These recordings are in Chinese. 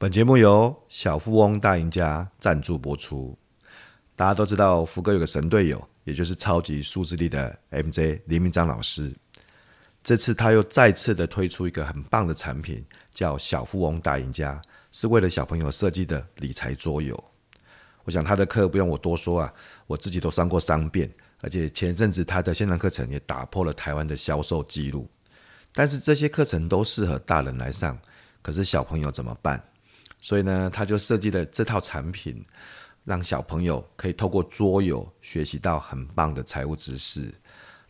本节目由小富翁大赢家赞助播出。大家都知道福哥有个神队友，也就是超级数字力的 MJ 林明章老师。这次他又再次的推出一个很棒的产品，叫小富翁大赢家，是为了小朋友设计的理财桌游。我想他的课不用我多说啊，我自己都上过三遍，而且前阵子他的线上课程也打破了台湾的销售记录。但是这些课程都适合大人来上，可是小朋友怎么办？所以呢，他就设计了这套产品，让小朋友可以透过桌游学习到很棒的财务知识。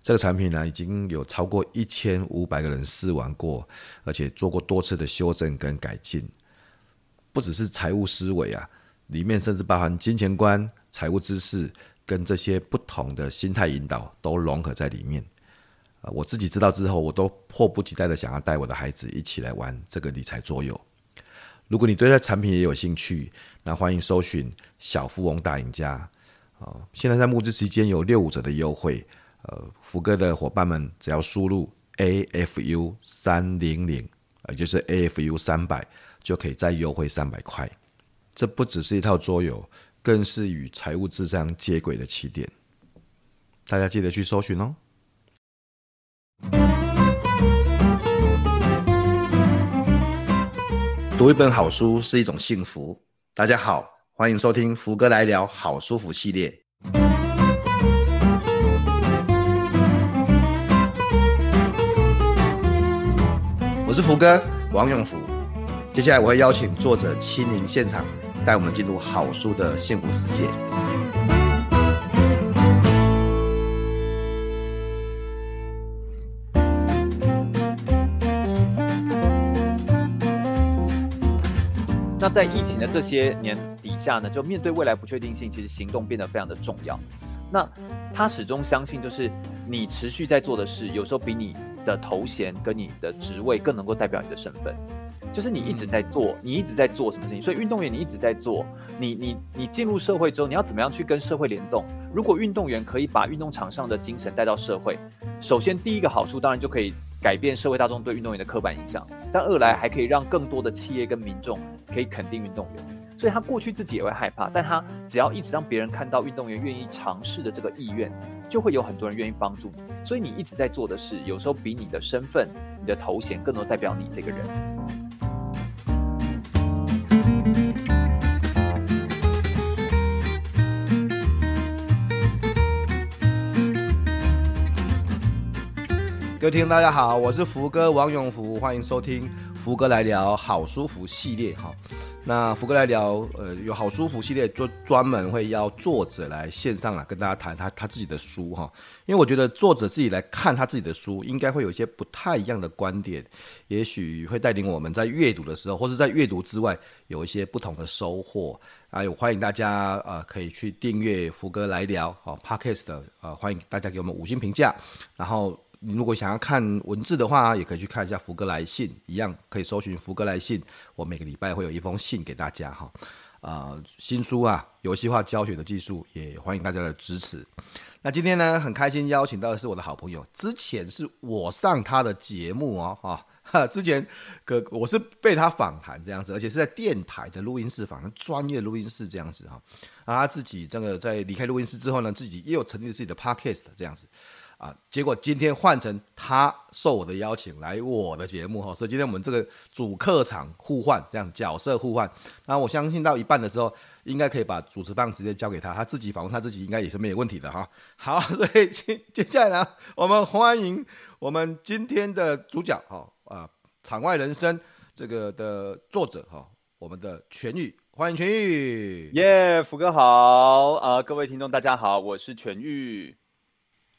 这个产品呢，已经有超过一千五百个人试玩过，而且做过多次的修正跟改进。不只是财务思维啊，里面甚至包含金钱观、财务知识跟这些不同的心态引导都融合在里面。啊，我自己知道之后，我都迫不及待的想要带我的孩子一起来玩这个理财桌游。如果你对这产品也有兴趣，那欢迎搜寻“小富翁大赢家”啊！现在在募资期间有六五折的优惠，呃，福哥的伙伴们只要输入 AFU 三零零，也就是 AFU 三百，就可以再优惠三百块。这不只是一套桌游，更是与财务智商接轨的起点。大家记得去搜寻哦。读一本好书是一种幸福。大家好，欢迎收听福哥来聊好舒服系列。我是福哥王永福。接下来我会邀请作者亲临现场，带我们进入好书的幸福世界。在疫情的这些年底下呢，就面对未来不确定性，其实行动变得非常的重要。那他始终相信，就是你持续在做的事，有时候比你的头衔跟你的职位更能够代表你的身份。就是你一直在做，你一直在做什么事情？所以运动员你一直在做，你你你进入社会之后，你要怎么样去跟社会联动？如果运动员可以把运动场上的精神带到社会，首先第一个好处当然就可以。改变社会大众对运动员的刻板印象，但二来还可以让更多的企业跟民众可以肯定运动员。所以他过去自己也会害怕，但他只要一直让别人看到运动员愿意尝试的这个意愿，就会有很多人愿意帮助你。所以你一直在做的事，有时候比你的身份、你的头衔更多代表你这个人。各位听众大家好，我是福哥王永福，欢迎收听福哥来聊好舒服系列哈。那福哥来聊，呃，有好舒服系列，就专门会邀作者来线上来跟大家谈他他自己的书哈。因为我觉得作者自己来看他自己的书，应该会有一些不太一样的观点，也许会带领我们在阅读的时候，或是在阅读之外，有一些不同的收获。啊，有欢迎大家呃可以去订阅福哥来聊好 Podcast 的呃，欢迎大家给我们五星评价，然后。你如果想要看文字的话，也可以去看一下福哥来信，一样可以搜寻福哥来信。我每个礼拜会有一封信给大家哈。呃，新书啊，游戏化教学的技术，也欢迎大家的支持。那今天呢，很开心邀请到的是我的好朋友，之前是我上他的节目哦，哈、哦，之前可我是被他访谈这样子，而且是在电台的录音室访谈，专业录音室这样子哈。啊，他自己这个在离开录音室之后呢，自己也有成立了自己的 podcast 这样子。啊，结果今天换成他受我的邀请来我的节目哈，所以今天我们这个主客场互换，这样角色互换。那我相信到一半的时候，应该可以把主持棒直接交给他，他自己访问他自己，应该也是没有问题的哈。好，所以接接下来呢，我们欢迎我们今天的主角哈啊，场外人生这个的作者哈，我们的全玉，欢迎全玉。耶，福哥好啊，各位听众大家好，我是全玉。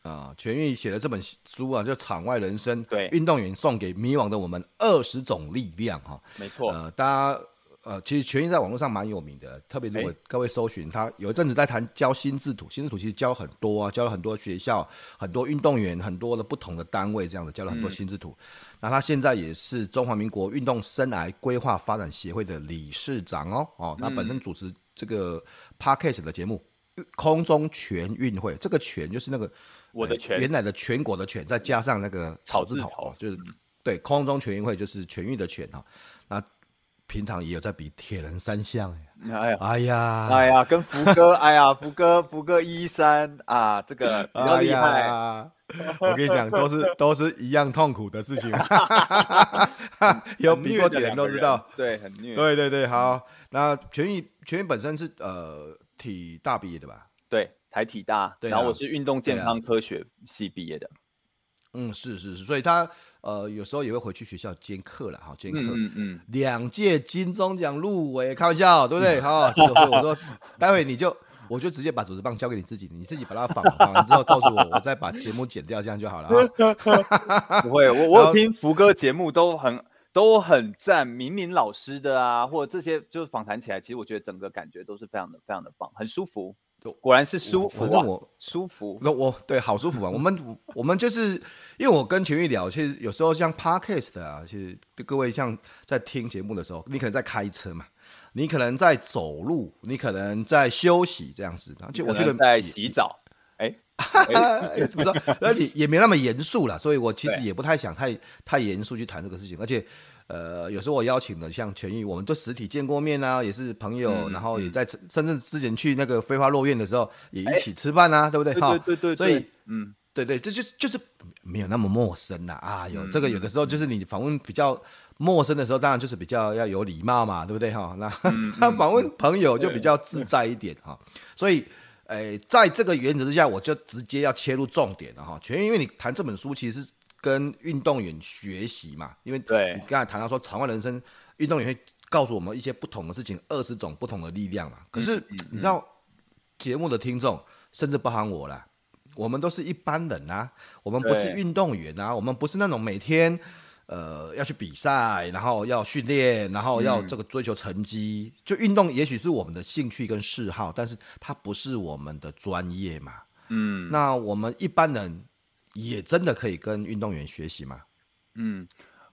啊，全玉写的这本书啊，叫《场外人生》，对，运动员送给迷惘的我们二十种力量，哈，没错。呃，大家呃，其实全玉在网络上蛮有名的，特别如果各位搜寻他，有一阵子在谈教心智图，心智图其实教很多啊，教了很多学校、很多运动员、很多的不同的单位，这样子教了很多心智图。嗯、那他现在也是中华民国运动生涯规划发展协会的理事长哦，哦，那本身主持这个 Podcast 的节目《空中全运会》，这个“全”就是那个。我的全原来的全国的全，再加上那个草字头，字头就是对空中全运会就是全运的全哈。那平常也有在比铁人三项哎，哎呀，哎呀，哎呀，跟福哥，哎呀，福哥，福哥一三啊，这个比较厉害。哎、我跟你讲，都是都是一样痛苦的事情。有比过铁人都知道，对，很虐。对对对，好，那全运全运本身是呃体大毕业的吧？对，台体大，对啊、然后我是运动健康科学系毕业的。嗯，是是是，所以他呃有时候也会回去学校兼课了哈，兼课。嗯嗯。两届金钟奖入围，开玩笑，对不对？好、哦，这个所以我说，待会你就我就直接把主持棒交给你自己，你自己把它仿仿完之后告诉我，我再把节目剪掉，这样就好了。不会，我我有听福哥节目都很都很赞，明明老师的啊，或者这些就是访谈起来，其实我觉得整个感觉都是非常的非常的棒，很舒服。果然是舒服，反正我舒服。那我对好舒服啊！我们我们就是因为我跟秦玉聊，其实有时候像 Podcast 啊，其实各位像在听节目的时候，你可能在开车嘛，你可能在走路，你可能在休息这样子。而且我觉得在洗澡，哎，不知道，那你也没那么严肃了，所以我其实也不太想太太严肃去谈这个事情，而且。呃，有时候我邀请的像全宇，我们都实体见过面啊，也是朋友，嗯、然后也在深圳之前去那个飞花落院的时候，也一起吃饭啊，欸、对不对？对对对，对，所以，嗯，对对，这就是就是没有那么陌生呐啊，有、嗯、这个有的时候就是你访问比较陌生的时候，当然就是比较要有礼貌嘛，对不对哈？那 访问朋友就比较自在一点哈，所以，哎，在这个原则之下，我就直接要切入重点了哈。全，因为你谈这本书其实是。跟运动员学习嘛，因为对你刚才谈到说场外人生，运动员会告诉我们一些不同的事情，二十种不同的力量嘛。可是你知道，节目的听众，甚至包含我啦，我们都是一般人啊，我们不是运动员啊，我们不是那种每天呃要去比赛，然后要训练，然后要这个追求成绩。就运动也许是我们的兴趣跟嗜好，但是它不是我们的专业嘛。嗯，那我们一般人。也真的可以跟运动员学习吗？嗯，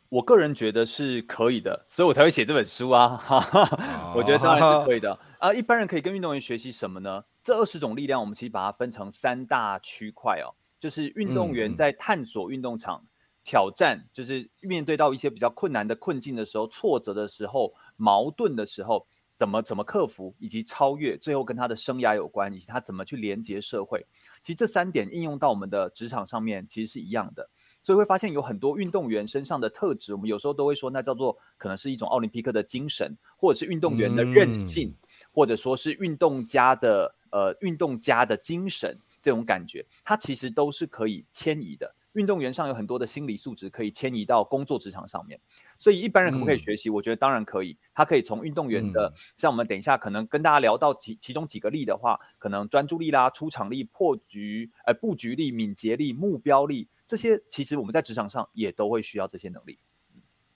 我个人觉得是可以的，所以我才会写这本书啊。我觉得当然是可以的啊。一般人可以跟运动员学习什么呢？这二十种力量，我们其实把它分成三大区块哦，就是运动员在探索运动场、嗯、挑战，就是面对到一些比较困难的困境的时候、挫折的时候、矛盾的时候。怎么怎么克服，以及超越，最后跟他的生涯有关，以及他怎么去连接社会。其实这三点应用到我们的职场上面，其实是一样的。所以会发现有很多运动员身上的特质，我们有时候都会说，那叫做可能是一种奥林匹克的精神，或者是运动员的韧性，嗯、或者说是运动家的呃运动家的精神这种感觉，它其实都是可以迁移的。运动员上有很多的心理素质可以迁移到工作职场上面，所以一般人可不可以学习？嗯、我觉得当然可以。他可以从运动员的，嗯、像我们等一下可能跟大家聊到其其中几个例的话，可能专注力啦、出场力、破局、呃布局力、敏捷力、目标力这些，其实我们在职场上也都会需要这些能力。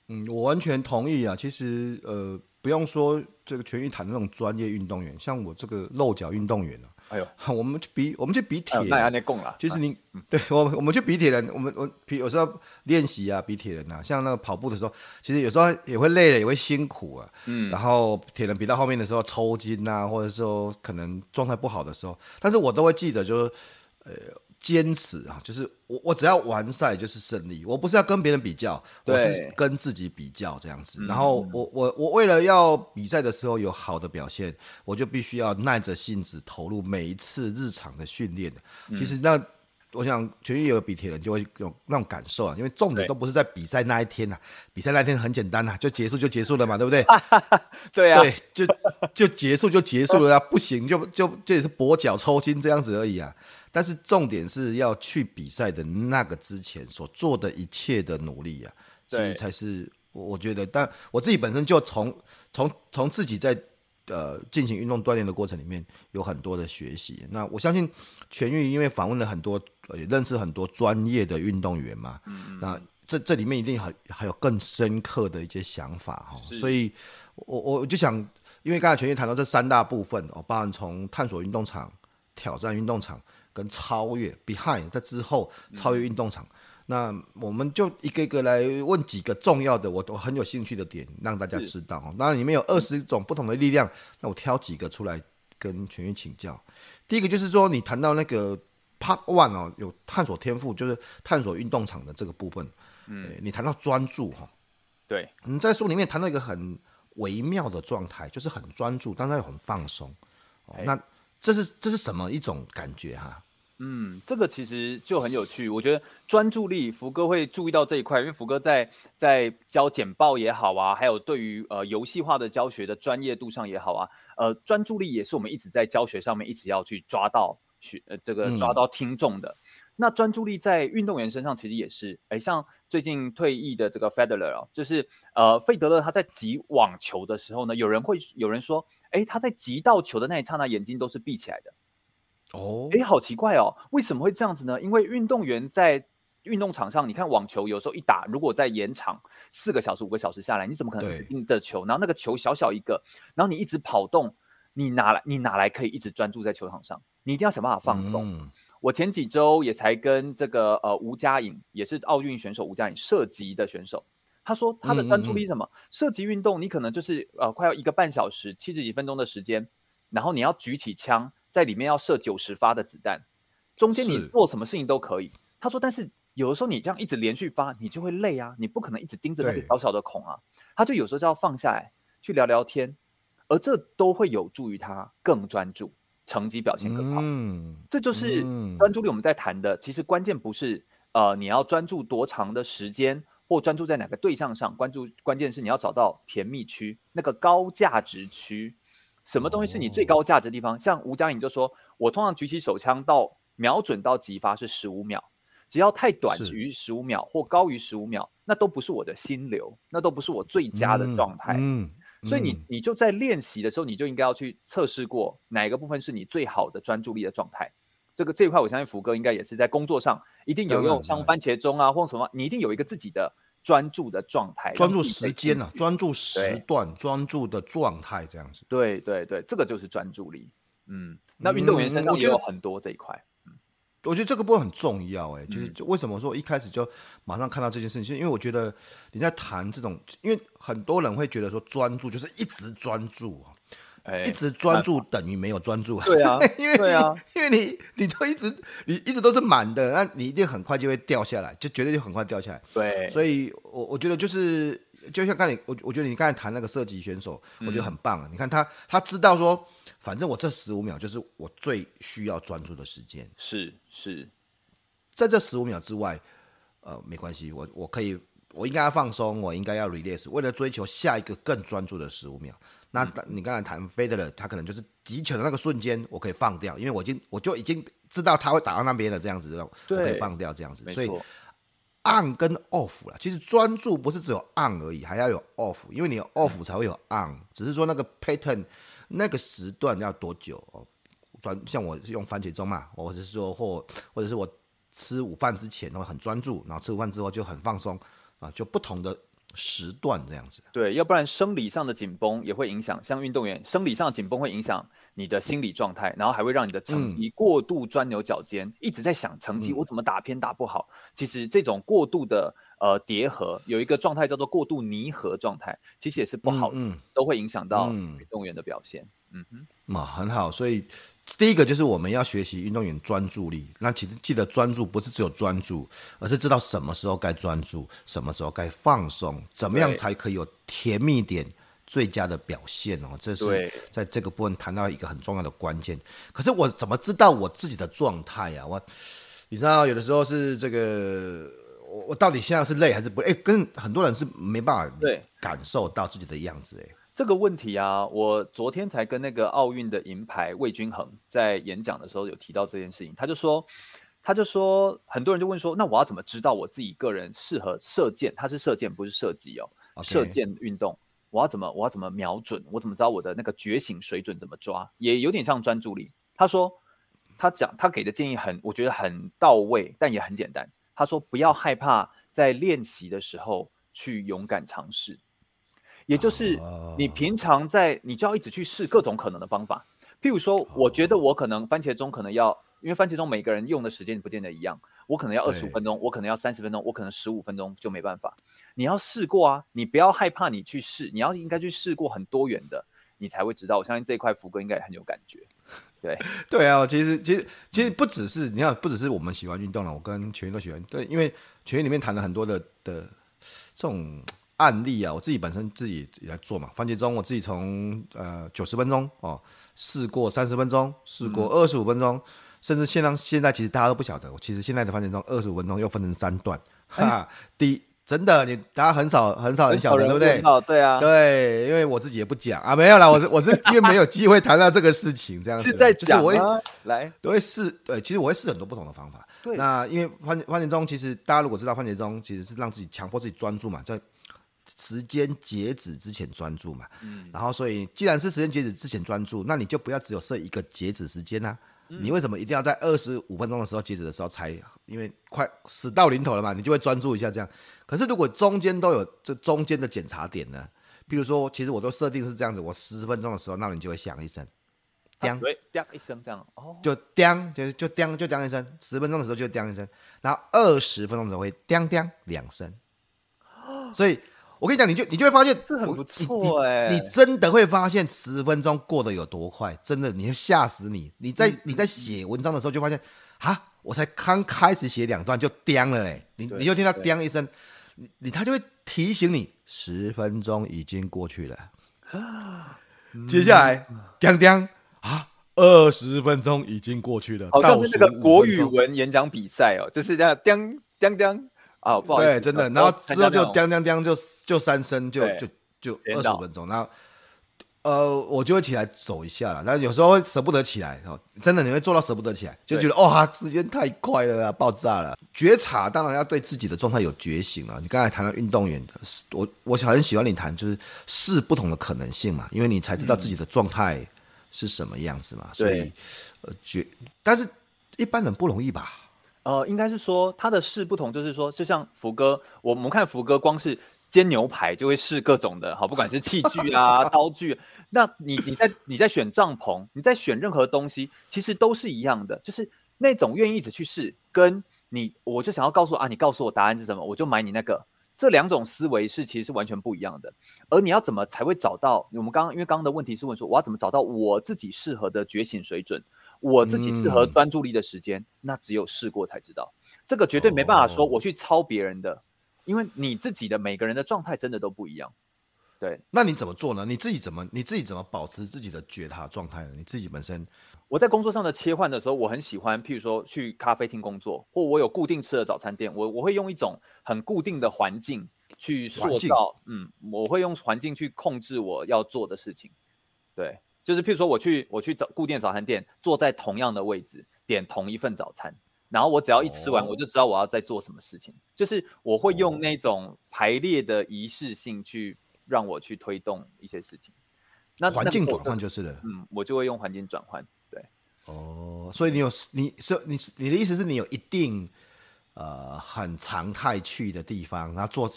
嗯，我完全同意啊。其实呃，不用说这个全运谈那种专业运动员，像我这个漏脚运动员啊。哎呦，我们去比，我们去比铁，那那供了。就是你，对我，我们去比铁人，我们我比有时候练习啊，比铁人啊，像那个跑步的时候，其实有时候也会累了，也会辛苦啊。嗯。然后铁人比到后面的时候抽筋啊，或者说可能状态不好的时候，但是我都会记得，就是呃。坚持啊，就是我我只要完赛就是胜利，我不是要跟别人比较，我是跟自己比较这样子。然后我我我为了要比赛的时候有好的表现，我就必须要耐着性子投入每一次日常的训练。其实那我想全运有比铁人就会有那种感受啊，因为重点都不是在比赛那一天呐，比赛那一天很简单呐，就结束就结束了嘛，对不对？对啊，对，就就结束就结束了啊，不行就就这也是跛脚抽筋这样子而已啊。但是重点是要去比赛的那个之前所做的一切的努力啊，所以才是我觉得。但我自己本身就从从从自己在呃进行运动锻炼的过程里面有很多的学习。那我相信全宇因为访问了很多，也认识很多专业的运动员嘛，嗯、那这这里面一定还还有更深刻的一些想法哈。所以我我就想，因为刚才全宇谈到这三大部分哦，包含从探索运动场、挑战运动场。跟超越 behind 在之后超越运动场，嗯、那我们就一个一个来问几个重要的，我都很有兴趣的点，让大家知道。哦。那里面有二十种不同的力量，嗯、那我挑几个出来跟全员请教。第一个就是说，你谈到那个 part one 哦，有探索天赋，就是探索运动场的这个部分。嗯，你谈到专注哈，对，你在书里面谈到一个很微妙的状态，就是很专注，但是又很放松。哦，哎、那这是这是什么一种感觉哈？嗯，这个其实就很有趣。我觉得专注力，福哥会注意到这一块，因为福哥在在教简报也好啊，还有对于呃游戏化的教学的专业度上也好啊，呃，专注力也是我们一直在教学上面一直要去抓到学呃这个抓到听众的。嗯、那专注力在运动员身上其实也是，哎，像最近退役的这个 Federer 哦，就是呃费德勒他在击网球的时候呢，有人会有人说，哎，他在击到球的那一刹那，眼睛都是闭起来的。哦，哎，好奇怪哦，为什么会这样子呢？因为运动员在运动场上，你看网球有时候一打，如果在延长四个小时、五个小时下来，你怎么可能盯着球？然后那个球小小一个，然后你一直跑动，你哪来你哪来可以一直专注在球场上？你一定要想办法放松。嗯、我前几周也才跟这个呃吴佳颖，也是奥运选手吴佳颖射击的选手，他说他的专注力是什么？嗯嗯嗯射击运动你可能就是呃快要一个半小时、七十几分钟的时间，然后你要举起枪。在里面要射九十发的子弹，中间你做什么事情都可以。他说，但是有的时候你这样一直连续发，你就会累啊，你不可能一直盯着那个小小的孔啊。他就有时候就要放下来去聊聊天，而这都会有助于他更专注，成绩表现更好。嗯，这就是专注力我们在谈的。其实关键不是呃你要专注多长的时间，或专注在哪个对象上，关注关键是你要找到甜蜜区，那个高价值区。什么东西是你最高价值的地方？像吴佳颖就说，我通常举起手枪到瞄准到击发是十五秒，只要太短于十五秒或高于十五秒，那都不是我的心流，那都不是我最佳的状态。嗯，所以你你就在练习的时候，你就应该要去测试过哪一个部分是你最好的专注力的状态。这个这一块，我相信福哥应该也是在工作上一定有用，像番茄钟啊或什么，你一定有一个自己的。专注的状态，专注时间呢、啊？专注时段，专注的状态，这样子。对对对，这个就是专注力。嗯，那运动员身上也有很多这一块。嗯，我觉得这个部分很重要、欸。哎，就是为什么说我一开始就马上看到这件事情？因为我觉得你在谈这种，因为很多人会觉得说专注就是一直专注一直专注等于没有专注，对啊，因为对啊，因为你你都一直你一直都是满的，那你一定很快就会掉下来，就绝对就很快掉下来。对，所以我我觉得就是就像刚才我我觉得你刚才谈那个射击选手，我觉得很棒啊。你看他他知道说，反正我这十五秒就是我最需要专注的时间，是是，在这十五秒之外，呃，没关系，我我可以，我应该要放松，我应该要 release，为了追求下一个更专注的十五秒。那你刚才谈费德勒，他可能就是击球的那个瞬间，我可以放掉，因为我已经我就已经知道他会打到那边的这样子，我可以放掉这样子。所以 on 跟 off 啦，其实专注不是只有 on 而已，还要有 off，因为你 off 才会有 on。只是说那个 pattern 那个时段要多久哦？专像我用番茄钟嘛，或者是说或或者是我吃午饭之前会很专注，然后吃午饭之后就很放松啊，就不同的。时段这样子，对，要不然生理上的紧绷也会影响，像运动员生理上的紧绷会影响你的心理状态，然后还会让你的成绩过度钻牛角尖，嗯、一直在想成绩我怎么打偏打不好。嗯、其实这种过度的呃叠合有一个状态叫做过度拟合状态，其实也是不好的，嗯嗯、都会影响到运动员的表现。嗯哼，嘛很好，所以。第一个就是我们要学习运动员专注力。那其实记得专注不是只有专注，而是知道什么时候该专注，什么时候该放松，怎么样才可以有甜蜜点最佳的表现哦。这是在这个部分谈到一个很重要的关键。可是我怎么知道我自己的状态啊？我你知道有的时候是这个，我我到底现在是累还是不累？哎，跟很多人是没办法对感受到自己的样子哎。这个问题啊，我昨天才跟那个奥运的银牌魏均衡在演讲的时候有提到这件事情。他就说，他就说，很多人就问说，那我要怎么知道我自己个人适合射箭？他是射箭，不是射击哦。射箭运动，我要怎么，我要怎么瞄准？我怎么知道我的那个觉醒水准怎么抓？也有点像专注力。他说，他讲他给的建议很，我觉得很到位，但也很简单。他说，不要害怕在练习的时候去勇敢尝试。也就是你平常在，你就要一直去试各种可能的方法。譬如说，我觉得我可能番茄钟可能要，因为番茄钟每个人用的时间不见得一样，我可能要二十五分钟，我可能要三十分钟，我可能十五分钟就没办法。你要试过啊，你不要害怕，你去试，你要应该去试过很多元的，你才会知道。我相信这一块福哥应该也很有感觉。对 对啊，其实其实其实不只是你看，不只是我们喜欢运动了，我跟全员都喜欢。对，因为全员里面谈了很多的的这种。案例啊，我自己本身自己也在做嘛，番茄钟我自己从呃九十分钟哦试过三十分钟，试过二十五分钟，嗯、甚至现在现在其实大家都不晓得，其实现在的番茄钟二十五分钟又分成三段，哈、欸，第一。真的，你大家很少很少人晓得，对不对？对啊，对，因为我自己也不讲啊，没有啦，我是我是 因为没有机会谈到这个事情，这样子。是在讲我会来都会试，对，其实我会试很多不同的方法。对，那因为番番茄钟，其实大家如果知道番茄钟，其实是让自己强迫自己专注嘛，在时间截止之前专注嘛。嗯。然后，所以既然是时间截止之前专注，那你就不要只有设一个截止时间呐、啊。你为什么一定要在二十五分钟的时候截止的时候才？因为快死到临头了嘛，你就会专注一下这样。可是如果中间都有这中间的检查点呢？比如说，其实我都设定是这样子，我十分钟的时候，那你就会响一声，叮，对，叮一声这样，哦，就叮，就就叮，就叮一声。十分钟的时候就叮一声，然后二十分钟的时候会叮叮两声。所以。我跟你讲，你就你就会发现这很不错哎，你真的会发现十分钟过得有多快，真的你会吓死你。你在你在写文章的时候就发现，啊，我才刚开始写两段就叮了嘞，你你就听到叮一声，你你他就会提醒你十分钟已经过去了，接下来叮叮啊，二十分钟已经过去了，好像是那个国语文演讲比赛哦，就是这样叮叮叮。啊，不好意思，对，真的，然后之后就叮叮叮，就就三声，就就就二十五分钟，然后呃，我就会起来走一下了，但有时候会舍不得起来，哦，真的你会做到舍不得起来，就觉得哇，时间太快了啊，爆炸了。觉察当然要对自己的状态有觉醒了。你刚才谈到运动员的，我我很喜欢你谈，就是试不同的可能性嘛，因为你才知道自己的状态是什么样子嘛，所以呃觉，但是一般人不容易吧。呃，应该是说它的试不同，就是说，就像福哥，我们看福哥光是煎牛排就会试各种的，好，不管是器具啊、刀具，那你你在你在选帐篷，你在选任何东西，其实都是一样的，就是那种愿意一直去试，跟你我就想要告诉啊，你告诉我答案是什么，我就买你那个，这两种思维是其实是完全不一样的。而你要怎么才会找到？我们刚刚因为刚刚的问题是问说，我要怎么找到我自己适合的觉醒水准？我自己适合专注力的时间，嗯，那只有试过才知道。这个绝对没办法说我去抄别人的，哦，因为你自己的每个人的状态真的都不一样。对，那你怎么做呢？你自己怎么你自己怎么保持自己的觉察状态呢？你自己本身，我在工作上的切换的时候，我很喜欢，譬如说去咖啡厅工作，或我有固定吃的早餐店，我我会用一种很固定的环境去塑造，嗯，我会用环境去控制我要做的事情，对。就是譬如说，我去我去找固定早餐店，坐在同样的位置，点同一份早餐，然后我只要一吃完，我就知道我要在做什么事情。就是我会用那种排列的仪式性去让我去推动一些事情。那环境转换就是了，嗯，我就会用环境转换。对，哦，所以你有你说你你的意思是你有一定呃很常态去的地方，然后做。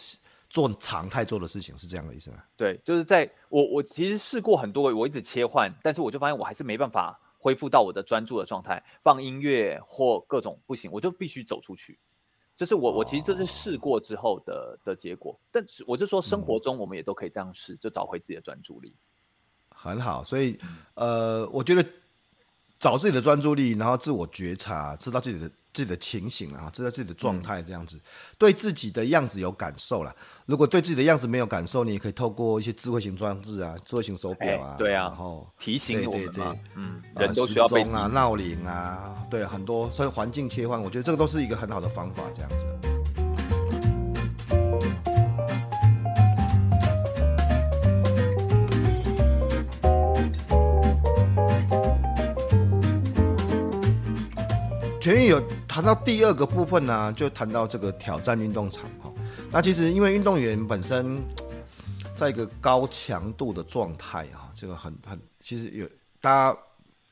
做常态做的事情是这样的意思吗？对，就是在我我其实试过很多，我一直切换，但是我就发现我还是没办法恢复到我的专注的状态，放音乐或各种不行，我就必须走出去。这是我我其实这是试过之后的的结果，但是我就说生活中我们也都可以这样试，就找回自己的专注力。很好，所以呃，我觉得找自己的专注力，然后自我觉察，知道自己的。自己的情形啊，知道自己的状态，这样子、嗯、对自己的样子有感受了。如果对自己的样子没有感受，你也可以透过一些智慧型装置啊，智慧型手表啊、欸，对啊，然后提醒我们对对对，嗯，人都需要被啊，闹铃啊，对，很多所以环境切换，我觉得这个都是一个很好的方法，这样子。前面有谈到第二个部分呢、啊，就谈到这个挑战运动场哈。那其实因为运动员本身 在一个高强度的状态啊，这个很很其实有大家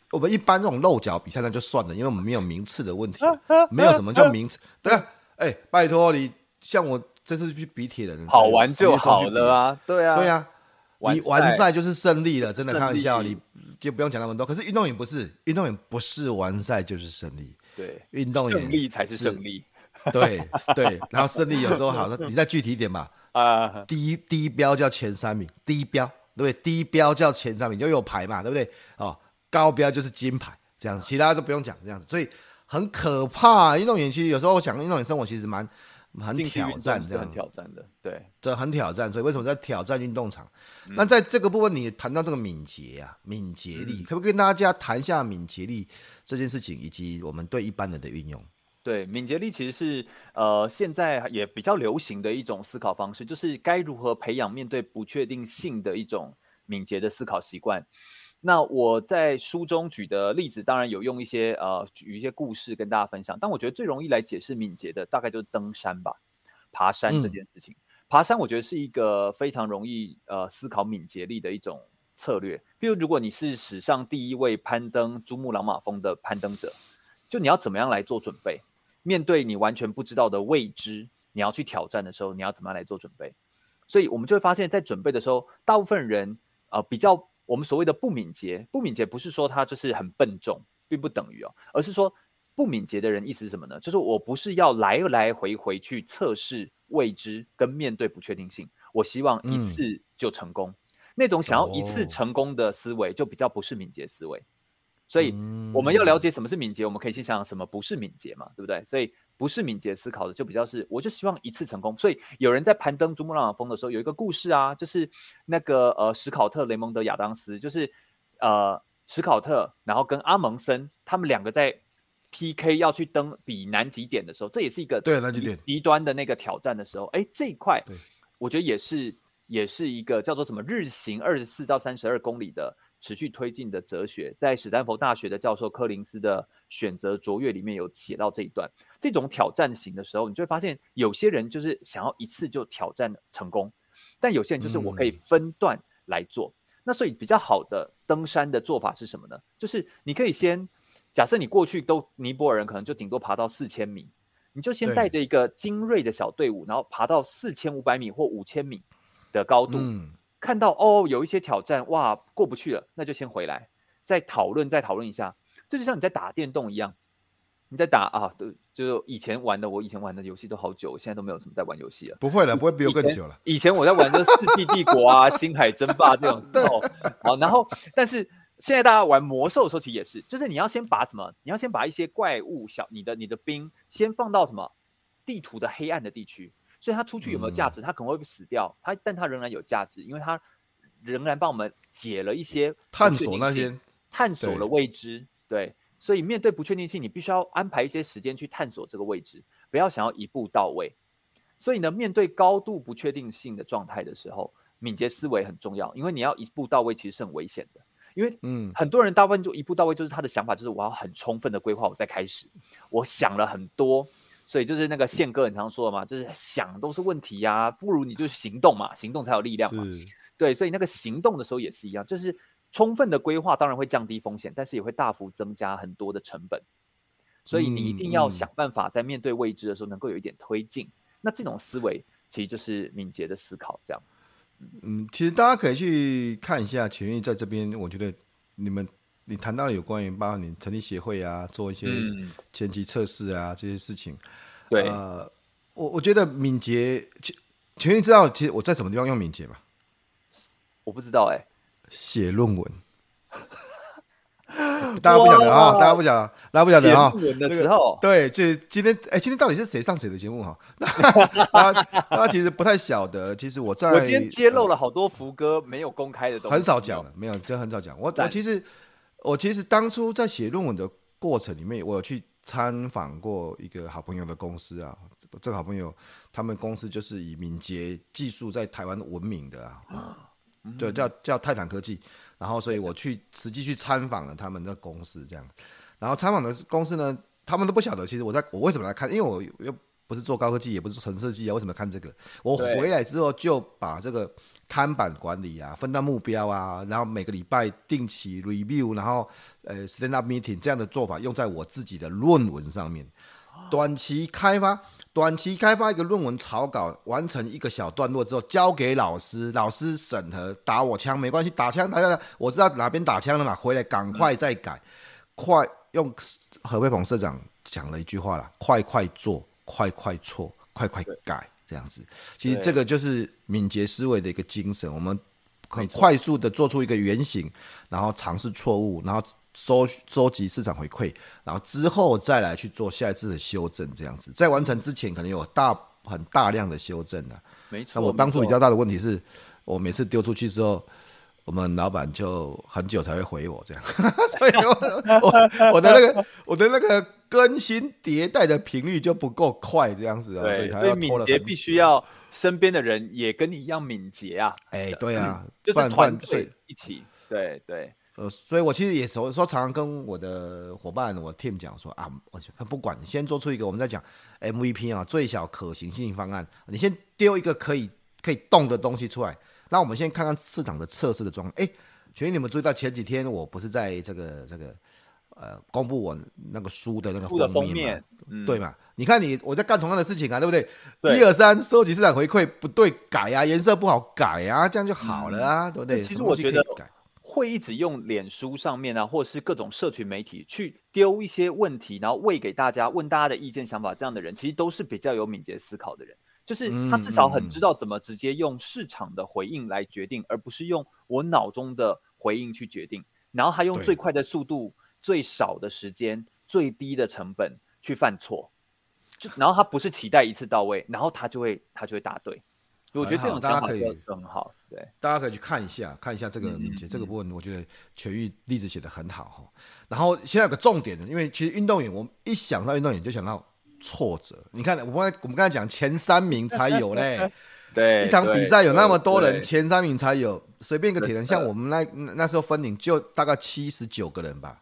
我们一般这种露脚比赛那就算了，因为我们没有名次的问题，没有什么叫名次。对啊，哎、欸，拜托你像我这次去比铁人，好玩就好了啊，对啊，对啊，你完赛就是胜利了，真的开玩笑，你就不用讲那么多。可是运动员不是，运动员不是完赛就是胜利。对，运动员胜利才是胜利。对对，然后胜利有时候好，你再具体一点吧。啊，低低标叫前三名，低标对不对？低标叫前三名，就有牌嘛，对不对？哦，高标就是金牌，这样子，其他都不用讲，这样子。所以很可怕，运动员其实有时候我想，运动员生活其实蛮很挑战，这样很挑战的，对，这很挑战。所以为什么在挑战运动场？嗯、那在这个部分，你谈到这个敏捷啊，敏捷力，嗯、可不可以跟大家谈一下敏捷力这件事情，以及我们对一般人的运用？对，敏捷力其实是呃现在也比较流行的一种思考方式，就是该如何培养面对不确定性的一种敏捷的思考习惯。那我在书中举的例子，当然有用一些呃举一些故事跟大家分享。但我觉得最容易来解释敏捷的，大概就是登山吧，爬山这件事情。嗯、爬山我觉得是一个非常容易呃思考敏捷力的一种策略。比如如果你是史上第一位攀登珠穆朗玛峰的攀登者，就你要怎么样来做准备？面对你完全不知道的未知，你要去挑战的时候，你要怎么样来做准备？所以我们就会发现，在准备的时候，大部分人呃比较。我们所谓的不敏捷，不敏捷不是说他就是很笨重，并不等于哦，而是说不敏捷的人意思是什么呢？就是我不是要来来回回去测试未知跟面对不确定性，我希望一次就成功。嗯、那种想要一次成功的思维，就比较不是敏捷思维。所以我们要了解什么是敏捷，我们可以先想想什么不是敏捷嘛，对不对？所以。不是敏捷思考的，就比较是，我就希望一次成功。所以有人在攀登珠穆朗玛峰的时候，有一个故事啊，就是那个呃史考特雷蒙德亚当斯，就是呃史考特，然后跟阿蒙森他们两个在 PK 要去登比南极点的时候，这也是一个对南极点极端的那个挑战的时候，哎，这一块我觉得也是也是一个叫做什么日行二十四到三十二公里的。持续推进的哲学，在史丹佛大学的教授柯林斯的选择卓越里面有写到这一段。这种挑战型的时候，你就会发现有些人就是想要一次就挑战成功，但有些人就是我可以分段来做。嗯、那所以比较好的登山的做法是什么呢？就是你可以先假设你过去都尼泊尔人可能就顶多爬到四千米，你就先带着一个精锐的小队伍，然后爬到四千五百米或五千米的高度。嗯看到哦，有一些挑战哇，过不去了，那就先回来，再讨论，再讨论一下。这就像你在打电动一样，你在打啊，对，就以前玩的，我以前玩的游戏都好久，现在都没有什么在玩游戏了。不会了，不会比我更久了。以前，以前我在玩的《世纪帝国》啊，《星海争霸》这种时 候，好，然后，但是现在大家玩魔兽的时候，其实也是，就是你要先把什么，你要先把一些怪物小，你的你的兵先放到什么地图的黑暗的地区。所以它出去有没有价值？它可能会死掉，它但它仍然有价值，因为它仍然帮我们解了一些探索那些探索了未知。对，对，所以面对不确定性，你必须要安排一些时间去探索这个未知，不要想要一步到位。所以呢，面对高度不确定性的状态的时候，敏捷思维很重要，因为你要一步到位，其实是很危险的。因为嗯，很多人大部分就一步到位，就是他的想法就是我要很充分的规划，我再开始。我想了很多。所以就是那个宪哥很常说的嘛，就是想都是问题呀、啊，不如你就行动嘛，行动才有力量嘛。对，所以那个行动的时候也是一样，就是充分的规划当然会降低风险，但是也会大幅增加很多的成本。所以你一定要想办法在面对未知的时候能够有一点推进。那这种思维其实就是敏捷的思考，这样。嗯，其实大家可以去看一下权益在这边，我觉得你们你谈到有关于包括你成立协会啊，做一些前期测试啊、嗯、这些事情。对，呃，我我觉得敏捷，请请问你知道，其实我在什么地方用敏捷吗？我不知道哎、欸，写论文。大家不晓得啊，大家不晓得，大家不晓得啊。写论文的时候，这个、对，就今天，哎，今天到底是谁上谁的节目哈？大家其实不太晓得，其实我在，我今天揭露了好多福哥没有公开的东西，很少讲的，没有，真很少讲。我我其实我其实当初在写论文的过程里面，我有去。参访过一个好朋友的公司啊，这个好朋友他们公司就是以敏捷技术在台湾闻名的啊，对，叫叫泰坦科技。然后，所以我去实际去参访了他们的公司，这样。然后参访的公司呢，他们都不晓得，其实我在我为什么来看，因为我又不是做高科技，也不是纯设计啊，为什么看这个？我回来之后就把这个。看板管理啊，分担目标啊，然后每个礼拜定期 review，然后呃 stand up meeting 这样的做法用在我自己的论文上面。短期开发，短期开发一个论文草稿，完成一个小段落之后交给老师，老师审核打我枪没关系，打枪打打，我知道哪边打枪了嘛，回来赶快再改，快用何佩鹏社长讲了一句话啦，快快做，快快错，快快改。这样子，其实这个就是敏捷思维的一个精神。我们很快速的做出一个原型，然后尝试错误，然后收收集市场回馈，然后之后再来去做下一次的修正。这样子，在完成之前，可能有大很大量的修正的。没错。那我当初比较大的问题是，我每次丢出去之后，我们老板就很久才会回我这样，所以我我我的那个 我的那个更新迭代的频率就不够快这样子啊。对，所以敏捷必须要身边的人也跟你一样敏捷啊。哎，对啊，就是团队一起，对对。呃，所以我其实也说说，常常跟我的伙伴，我 team 讲说啊，我不管你先做出一个我们在讲 MVP 啊，最小可行性方案，你先丢一个可以可以动的东西出来，那我们先看看市场的测试的状况。哎，所以你们注意到前几天我不是在这个这个呃公布我那个书的那个封面，对嘛？你看你我在干同样的事情啊，对不对？一二三，收集市场回馈不对改呀、啊，颜色不好改呀、啊，这样就好了啊，嗯、对不对？其实我觉得。会一直用脸书上面啊，或者是各种社群媒体去丢一些问题，然后喂给大家，问大家的意见想法，这样的人其实都是比较有敏捷思考的人，就是他至少很知道怎么直接用市场的回应来决定，嗯、而不是用我脑中的回应去决定。然后他用最快的速度、最少的时间、最低的成本去犯错，就然后他不是期待一次到位，然后他就会他就会答对。我觉得这种想法可以很好，对，大家可以去看一下，看一下这个敏捷这个部分，我觉得全域例子写的很好哈。然后现在有个重点，因为其实运动员，我们一想到运动员就想到挫折。你看，我们我们刚才讲前三名才有嘞，对，一场比赛有那么多人，前三名才有，随便一个铁人，像我们那那时候分领就大概七十九个人吧。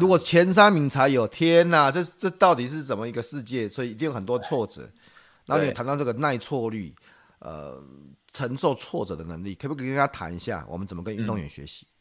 如果前三名才有，天哪，这这到底是怎么一个世界？所以一定有很多挫折。然后你也谈到这个耐挫率。呃，承受挫折的能力，可不可以跟大家谈一下？我们怎么跟运动员学习？嗯、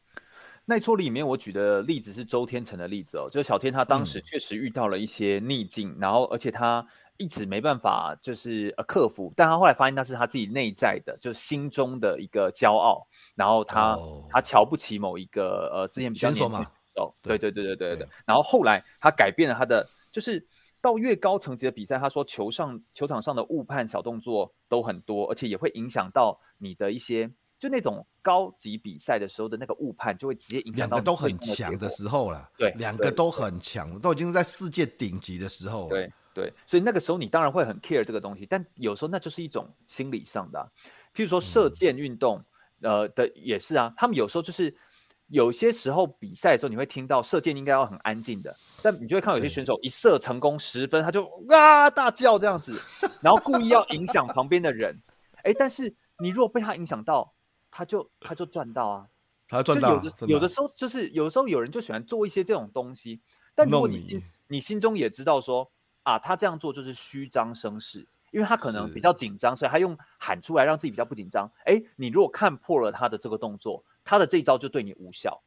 耐挫力里面，我举的例子是周天成的例子哦，就是小天他当时确实遇到了一些逆境，嗯、然后而且他一直没办法就是呃克服，但他后来发现那是他自己内在的，就是心中的一个骄傲，然后他、哦、他瞧不起某一个呃之前比较年轻的选手，对对对对对对，对，然后后来他改变了他的就是。到越高层级的比赛，他说球上球场上的误判小动作都很多，而且也会影响到你的一些，就那种高级比赛的时候的那个误判，就会直接影响到。两个都很强的时候了，对，两个都很强，都已经在世界顶级的时候了。对对，所以那个时候你当然会很 care 这个东西，但有时候那就是一种心理上的、啊，譬如说射箭运动，嗯、呃的也是啊，他们有时候就是。有些时候比赛的时候，你会听到射箭应该要很安静的，但你就会看到有些选手一射成功十分，他就啊大叫这样子，然后故意要影响旁边的人。哎，但是你如果被他影响到，他就他就赚到啊，他赚到。有的有的时候就是有的时候有人就喜欢做一些这种东西，但如果你你心中也知道说啊，他这样做就是虚张声势，因为他可能比较紧张，所以他用喊出来让自己比较不紧张。哎，你如果看破了他的这个动作。他的这一招就对你无效，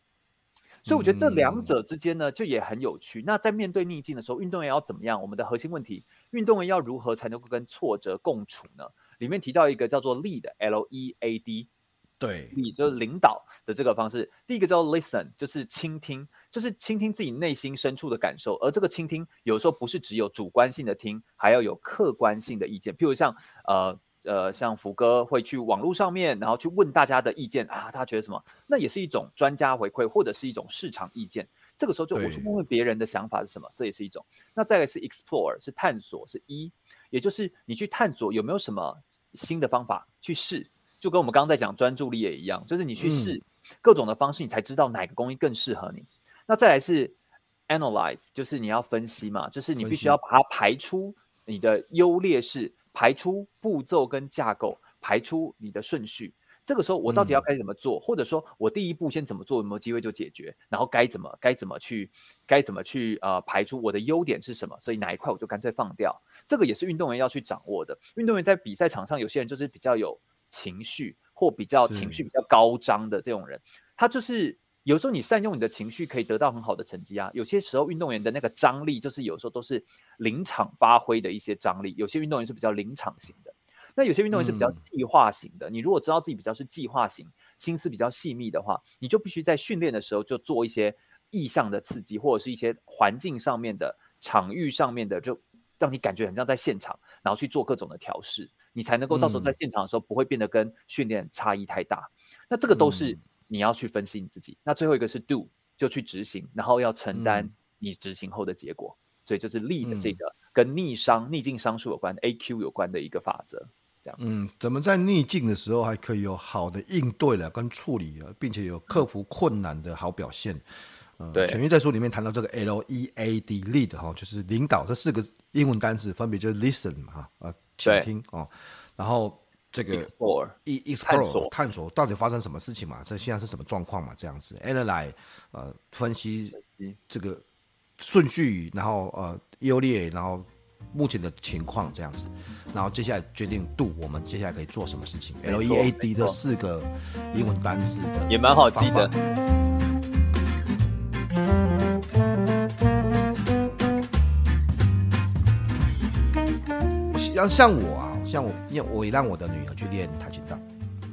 所以我觉得这两者之间呢，就也很有趣。那在面对逆境的时候，运动员要怎么样？我们的核心问题，运动员要如何才能够跟挫折共处呢？里面提到一个叫做 lead，L E A D，对，lead 就是领导的这个方式。第一个叫 listen，就是倾听，就是倾听自己内心深处的感受。而这个倾听有时候不是只有主观性的听，还要有客观性的意见。譬如像呃。呃，像福哥会去网络上面，然后去问大家的意见啊，他觉得什么？那也是一种专家回馈，或者是一种市场意见。这个时候就我去问问别人的想法是什么，这也是一种。那再来是 explore，是探索，是一，也就是你去探索有没有什么新的方法去试，就跟我们刚刚在讲专注力也一样，就是你去试各种的方式，你才知道哪个工艺更适合你。那再来是 analyze，就是你要分析嘛，就是你必须要把它排出你的优劣势。排出步骤跟架构，排出你的顺序。这个时候，我到底要该怎么做？嗯、或者说我第一步先怎么做？有没有机会就解决？然后该怎么该怎么去该怎么去呃排出我的优点是什么？所以哪一块我就干脆放掉。这个也是运动员要去掌握的。运动员在比赛场上，有些人就是比较有情绪，或比较情绪比较高涨的这种人，他就是。有时候你善用你的情绪，可以得到很好的成绩啊。有些时候运动员的那个张力，就是有时候都是临场发挥的一些张力。有些运动员是比较临场型的，那有些运动员是比较计划型的。你如果知道自己比较是计划型，心思比较细密的话，你就必须在训练的时候就做一些意向的刺激，或者是一些环境上面的、场域上面的，就让你感觉很像在现场，然后去做各种的调试，你才能够到时候在现场的时候不会变得跟训练差异太大。那这个都是。你要去分析你自己，那最后一个是 do，就去执行，然后要承担你执行后的结果。嗯、所以就是 lead 这个跟逆商、逆境商数有关的 AQ 有关的一个法则。这样，嗯，怎么在逆境的时候还可以有好的应对了跟处理了，并且有克服困难的好表现？嗯，对。全玉在书里面谈到这个 L E A D lead 哈，就是领导这四个英文单词，分别就是 listen 哈，呃，倾听哦，然后。这个 explore explore 探索到底发生什么事情嘛？这现在是什么状况嘛？这样子 analyze 呃分析这个顺序，然后呃优劣，然后目前的情况这样子，然后接下来决定 do 我们接下来可以做什么事情。L E A D 的四个英文单词的也蛮好记的。像像我啊。像我，因为我也让我的女儿去练跆拳道，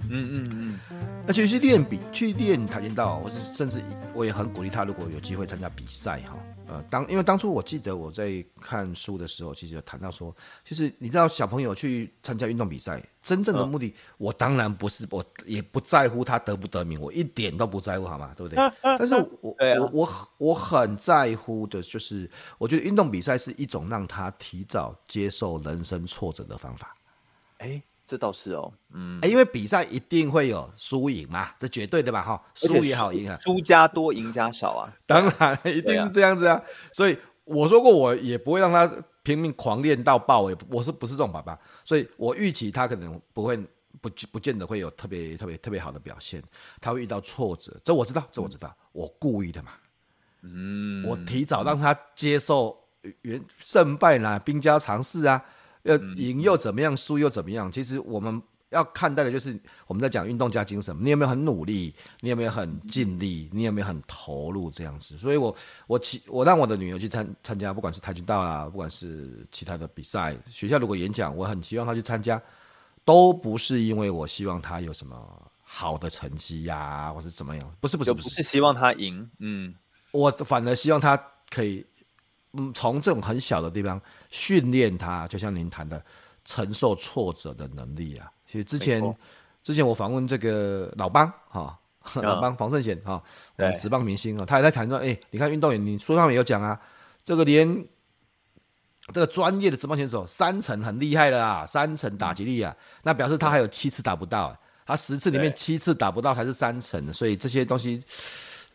嗯嗯嗯，而且去练比去练跆拳道，我是甚至我也很鼓励他，如果有机会参加比赛哈，呃，当因为当初我记得我在看书的时候，其实有谈到说，其实你知道小朋友去参加运动比赛，真正的目的，嗯、我当然不是，我也不在乎他得不得名，我一点都不在乎，好吗？对不对？但是我、啊、我我我很在乎的就是，我觉得运动比赛是一种让他提早接受人生挫折的方法。哎，这倒是哦，嗯，因为比赛一定会有输赢嘛，这绝对的吧，哈，输也好，赢啊，输家多，赢家少啊，当然一定是这样子啊。啊所以我说过，我也不会让他拼命狂练到爆，我我是不是这种爸爸？所以我预期他可能不会不不见得会有特别特别特别好的表现，他会遇到挫折，这我知道，这我知道，嗯、我故意的嘛，嗯，我提早让他接受原胜败啦，兵家常事啊。要赢又怎么样，输又怎么样？其实我们要看待的就是我们在讲运动家精神。你有没有很努力？你有没有很尽力？你有没有很投入？这样子。所以我我我让我的女儿去参参加，不管是跆拳道啦，不管是其他的比赛，学校如果演讲，我很希望她去参加，都不是因为我希望她有什么好的成绩呀、啊，或是怎么样？不是不是不是，不是希望她赢。嗯，我反而希望她可以。嗯，从这种很小的地方训练他，就像您谈的承受挫折的能力啊。其实之前，之前我访问这个老邦哈，老邦黄胜贤哈，我们职棒明星啊，他也在谈说，哎，你看运动员，你书上面有讲啊，这个连这个专业的职棒选手三成很厉害了啊，三成打击力啊，那表示他还有七次打不到，他十次里面七次打不到才是三成，所以这些东西，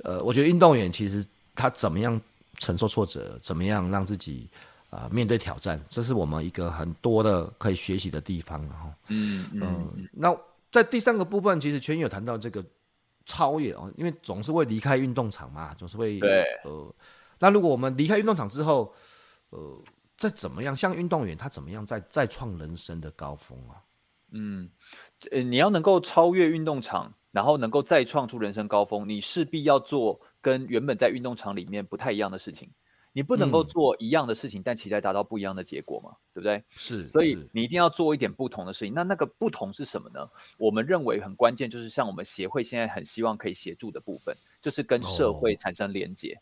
呃，我觉得运动员其实他怎么样。承受挫折，怎么样让自己啊、呃、面对挑战？这是我们一个很多的可以学习的地方，哈。嗯嗯、呃。那在第三个部分，其实全有谈到这个超越哦，因为总是会离开运动场嘛，总是会对呃。那如果我们离开运动场之后，呃，再怎么样，像运动员他怎么样再再创人生的高峰啊？嗯，呃，你要能够超越运动场，然后能够再创出人生高峰，你势必要做。跟原本在运动场里面不太一样的事情，你不能够做一样的事情，嗯、但期待达到不一样的结果嘛，对不对？是，所以你一定要做一点不同的事情。那那个不同是什么呢？我们认为很关键，就是像我们协会现在很希望可以协助的部分，就是跟社会产生连结。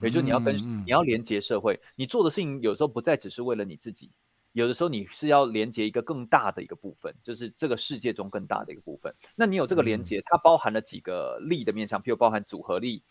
也、哦、就是你要跟、嗯、你要连接社会，你做的事情有时候不再只是为了你自己。有的时候你是要连接一个更大的一个部分，就是这个世界中更大的一个部分。那你有这个连接，它包含了几个力的面向，譬如包含组合力、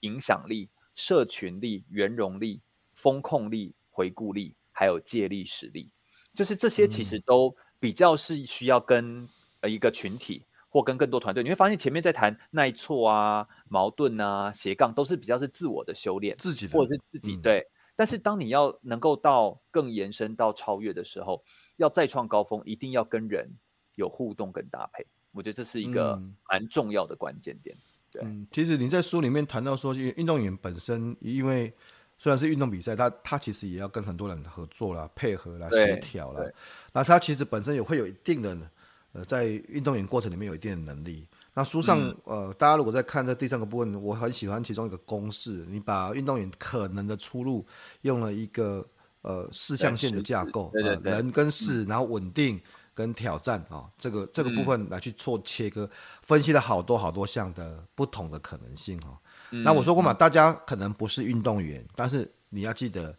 影响力、社群力、圆融力、风控力、回顾力，还有借力使力。就是这些其实都比较是需要跟呃一个群体或跟更多团队。你会发现前面在谈耐挫啊、矛盾啊、斜杠，都是比较是自我的修炼，自己的或者是自己、嗯、对。但是，当你要能够到更延伸到超越的时候，要再创高峰，一定要跟人有互动跟搭配。我觉得这是一个蛮重要的关键点。对，嗯，其实你在书里面谈到说，运动员本身，因为虽然是运动比赛，他他其实也要跟很多人合作啦、配合啦、协调啦。那他其实本身也会有一定的，呃，在运动员过程里面有一定的能力。那书上，嗯、呃，大家如果在看这第三个部分，我很喜欢其中一个公式，你把运动员可能的出路用了一个呃四象限的架构，对对对呃、人跟事，嗯、然后稳定跟挑战啊、哦，这个这个部分来去做切割，嗯、分析了好多好多项的不同的可能性哈、哦。嗯、那我说过嘛，大家可能不是运动员，但是你要记得，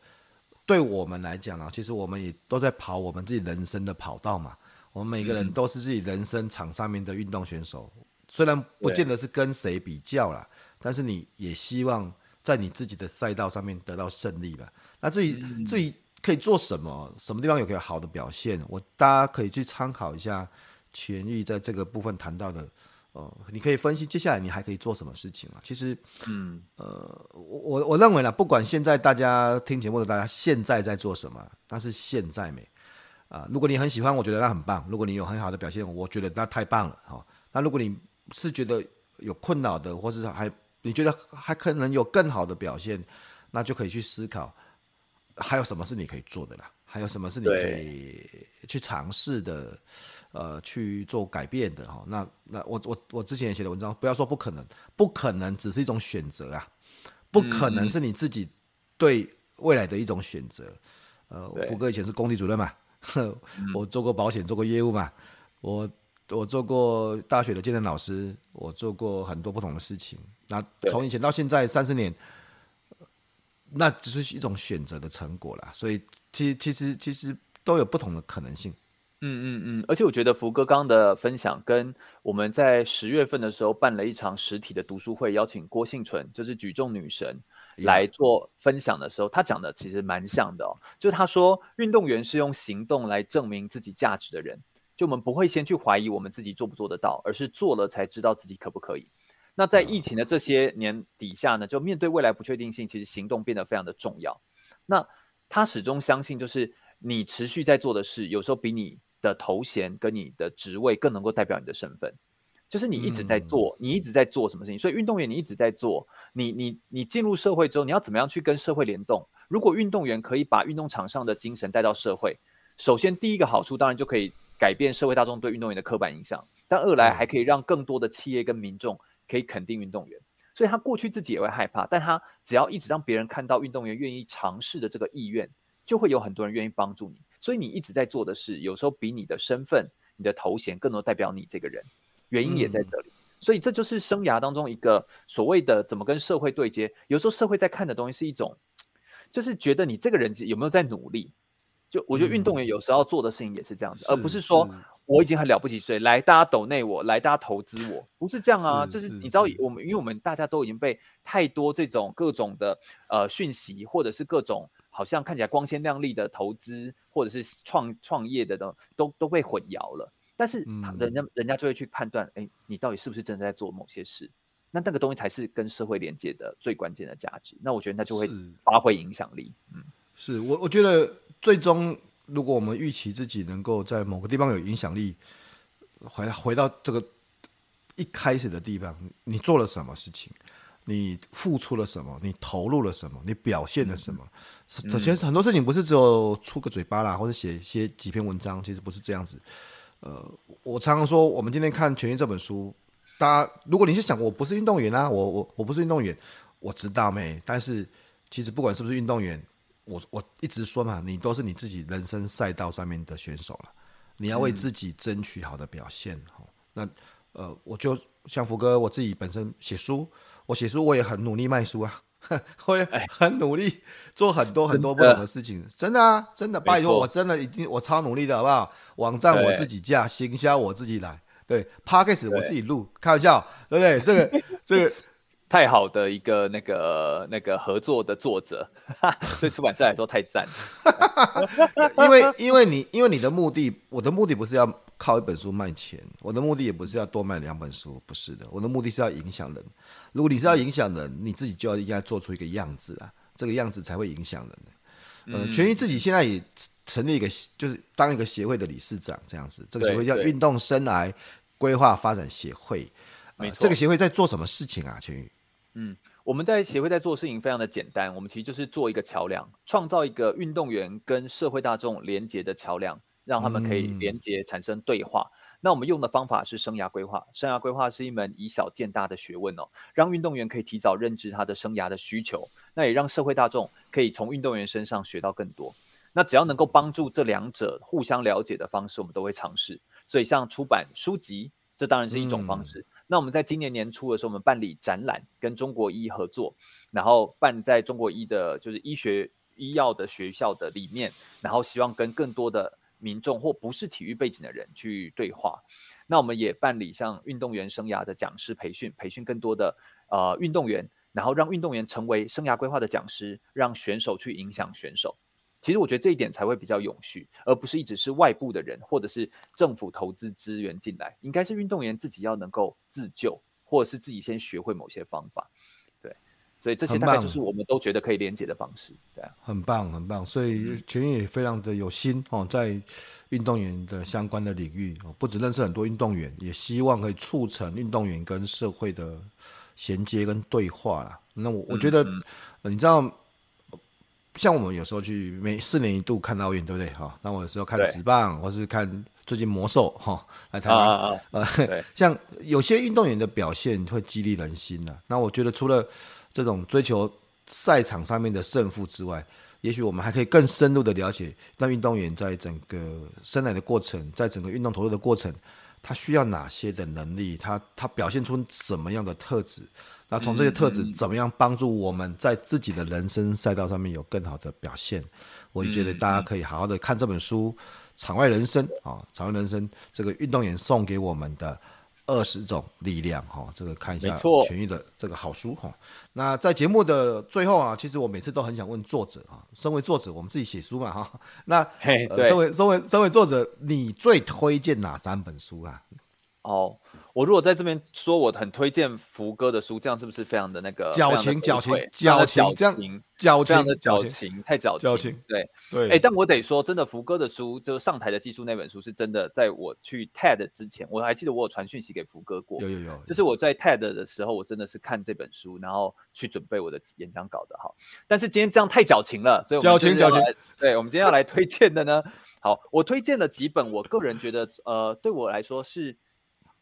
对我们来讲啊，其实我们也都在跑我们自己人生的跑道嘛，我们每个人都是自己人生场上面的运动选手。虽然不见得是跟谁比较啦，但是你也希望在你自己的赛道上面得到胜利吧。那至于、嗯、至于可以做什么？什么地方有个好的表现？我大家可以去参考一下权益在这个部分谈到的。哦，你可以分析接下来你还可以做什么事情啊？其实，嗯，呃，我我认为呢，不管现在大家听节目的大家现在在做什么，但是现在没啊。如果你很喜欢，我觉得那很棒。如果你有很好的表现，我觉得那太棒了哈。那如果你是觉得有困扰的，或是还你觉得还可能有更好的表现，那就可以去思考。还有什么是你可以做的啦？还有什么是你可以去尝试的？呃，去做改变的哈？那那我我我之前也写的文章，不要说不可能，不可能只是一种选择啊，不可能是你自己对未来的一种选择。呃，福哥以前是工地主任嘛，我做过保险，做过业务嘛，我我做过大学的健身老师，我做过很多不同的事情。那从以前到现在三十年。那只是一种选择的成果啦，所以其其实其实都有不同的可能性。嗯嗯嗯，而且我觉得福哥刚刚的分享跟我们在十月份的时候办了一场实体的读书会，邀请郭幸存，就是举重女神来做分享的时候，他讲的其实蛮像的哦。就是他说，运动员是用行动来证明自己价值的人，就我们不会先去怀疑我们自己做不做得到，而是做了才知道自己可不可以。那在疫情的这些年底下呢，就面对未来不确定性，其实行动变得非常的重要。那他始终相信，就是你持续在做的事，有时候比你的头衔跟你的职位更能够代表你的身份。就是你一直在做，你一直在做什么事情。所以运动员你一直在做，你你你进入社会之后，你要怎么样去跟社会联动？如果运动员可以把运动场上的精神带到社会，首先第一个好处当然就可以改变社会大众对运动员的刻板印象，但二来还可以让更多的企业跟民众。可以肯定运动员，所以他过去自己也会害怕，但他只要一直让别人看到运动员愿意尝试的这个意愿，就会有很多人愿意帮助你。所以你一直在做的事，有时候比你的身份、你的头衔更多代表你这个人。原因也在这里，嗯、所以这就是生涯当中一个所谓的怎么跟社会对接。有时候社会在看的东西是一种，就是觉得你这个人有没有在努力。就我觉得运动员有时候要做的事情也是这样子，嗯、而不是说。我已经很了不起，所以来大家抖内我，来大家投资我，不是这样啊，是就是你知道我们，因为我们大家都已经被太多这种各种的呃讯息，或者是各种好像看起来光鲜亮丽的投资，或者是创创业的都都都被混淆了。但是人家、嗯、人家就会去判断，哎，你到底是不是真的在做某些事？那那个东西才是跟社会连接的最关键的价值。那我觉得那就会发挥影响力。嗯，是我我觉得最终。如果我们预期自己能够在某个地方有影响力，回回到这个一开始的地方，你做了什么事情？你付出了什么？你投入了什么？你表现了什么？首先，很多事情不是只有出个嘴巴啦，或者写写几篇文章，其实不是这样子。呃，我常常说，我们今天看《权益》这本书，大家如果你是想，我不是运动员啊，我我我不是运动员，我知道没？但是其实不管是不是运动员。我我一直说嘛，你都是你自己人生赛道上面的选手了，你要为自己争取好的表现。嗯、那呃，我就像福哥，我自己本身写书，我写书我也很努力卖书啊，我也很努力做很多很多不同的事情，真的，真的啊，真的，拜托，我真的一定我超努力的好不好？网站我自己架，行销我自己来，对 p a c k a g e 我自己录，开玩笑，对不对？这个这个。太好的一个那个那个合作的作者，对出版社来说太赞了。因为因为你因为你的目的，我的目的不是要靠一本书卖钱，我的目的也不是要多卖两本书，不是的，我的目的是要影响人。如果你是要影响人，你自己就要应该做出一个样子啊，这个样子才会影响人。嗯，全于自己现在也成立一个，就是当一个协会的理事长这样子，这个协会叫运动生涯规划发展协会。没错，这个协会在做什么事情啊？权益？嗯，我们在协会在做事情非常的简单，我们其实就是做一个桥梁，创造一个运动员跟社会大众连接的桥梁，让他们可以连接产生对话。嗯、那我们用的方法是生涯规划，生涯规划是一门以小见大的学问哦，让运动员可以提早认知他的生涯的需求，那也让社会大众可以从运动员身上学到更多。那只要能够帮助这两者互相了解的方式，我们都会尝试。所以像出版书籍，这当然是一种方式。嗯那我们在今年年初的时候，我们办理展览，跟中国医合作，然后办在中国医的，就是医学医药的学校的里面，然后希望跟更多的民众或不是体育背景的人去对话。那我们也办理像运动员生涯的讲师培训，培训更多的呃运动员，然后让运动员成为生涯规划的讲师，让选手去影响选手。其实我觉得这一点才会比较永续，而不是一直是外部的人或者是政府投资资源进来，应该是运动员自己要能够自救，或者是自己先学会某些方法。对，所以这些大概就是我们都觉得可以连接的方式。对啊，很棒，很棒。所以全运也非常的有心哦，在运动员的相关的领域哦，不止认识很多运动员，也希望可以促成运动员跟社会的衔接跟对话啦。那我我觉得，嗯嗯你知道。像我们有时候去每四年一度看奥运，对不对？哈，那我有时候看职棒，或是看最近魔兽，哈，来台湾。啊啊啊呃，像有些运动员的表现会激励人心的。那我觉得除了这种追求赛场上面的胜负之外，也许我们还可以更深入的了解，那运动员在整个生涯的过程，在整个运动投入的过程，他需要哪些的能力？他他表现出什么样的特质？那从这些特质怎么样帮助我们在自己的人生赛道上面有更好的表现？我也觉得大家可以好好的看这本书《场外人生》啊，《场外人生》这个运动员送给我们的二十种力量哈，这个看一下全愈的这个好书哈。那在节目的最后啊，其实我每次都很想问作者啊，身为作者，我们自己写书嘛哈。那身为身为身为作者，你最推荐哪三本书啊？哦。我如果在这边说我很推荐福哥的书，这样是不是非常的那个矫情？矫情，矫情，这样矫情的矫情，太矫情。矫情，对对。哎，但我得说，真的，福哥的书就是上台的技术那本书，是真的。在我去 TED 之前，我还记得我有传讯息给福哥过。有有有。就是我在 TED 的时候，我真的是看这本书，然后去准备我的演讲稿的哈。但是今天这样太矫情了，所以矫情矫情。对，我们今天要来推荐的呢，好，我推荐了几本，我个人觉得，呃，对我来说是。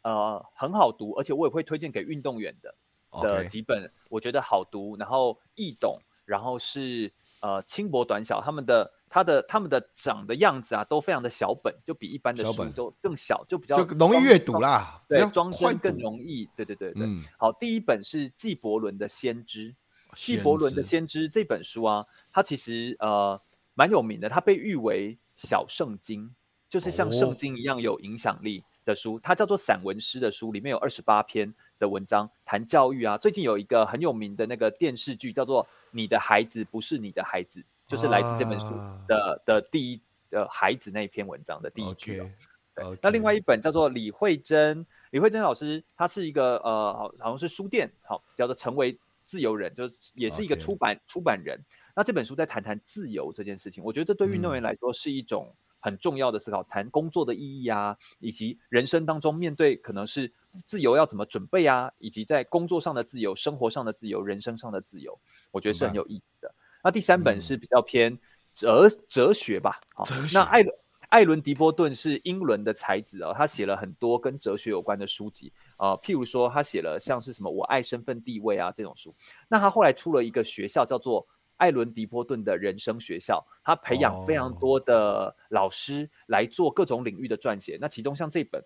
呃，很好读，而且我也会推荐给运动员的的几本，我觉得好读，然后易懂，然后是呃轻薄短小，他们的他的他们的长的样子啊，都非常的小本，就比一般的书都更小，就比较容易阅读啦，对，装帧更容易，对对对对。嗯、好，第一本是纪伯伦的先知《纪伯伦的先知》，纪伯伦的先知这本书啊，它其实呃蛮有名的，它被誉为小圣经，就是像圣经一样有影响力。哦的书，它叫做散文诗的书，里面有二十八篇的文章，谈教育啊。最近有一个很有名的那个电视剧，叫做《你的孩子不是你的孩子》，就是来自这本书的、啊、的第一的孩子那一篇文章的第一句、哦。Okay, 对，那另外一本叫做李慧珍，李慧珍老师，他是一个呃，好好像是书店，好叫做成为自由人，就是也是一个出版、okay. 出版人。那这本书在谈谈自由这件事情，我觉得这对运动员来说是一种。很重要的思考，谈工作的意义啊，以及人生当中面对可能是自由要怎么准备啊，以及在工作上的自由、生活上的自由、人生上的自由，我觉得是很有意义的。那第三本是比较偏哲哲学吧，好，那艾伦艾伦迪波顿是英伦的才子啊，他写了很多跟哲学有关的书籍啊，譬如说他写了像是什么我爱身份地位啊这种书，那他后来出了一个学校叫做。艾伦·迪波顿的人生学校，他培养非常多的老师来做各种领域的撰写。Oh. 那其中像这本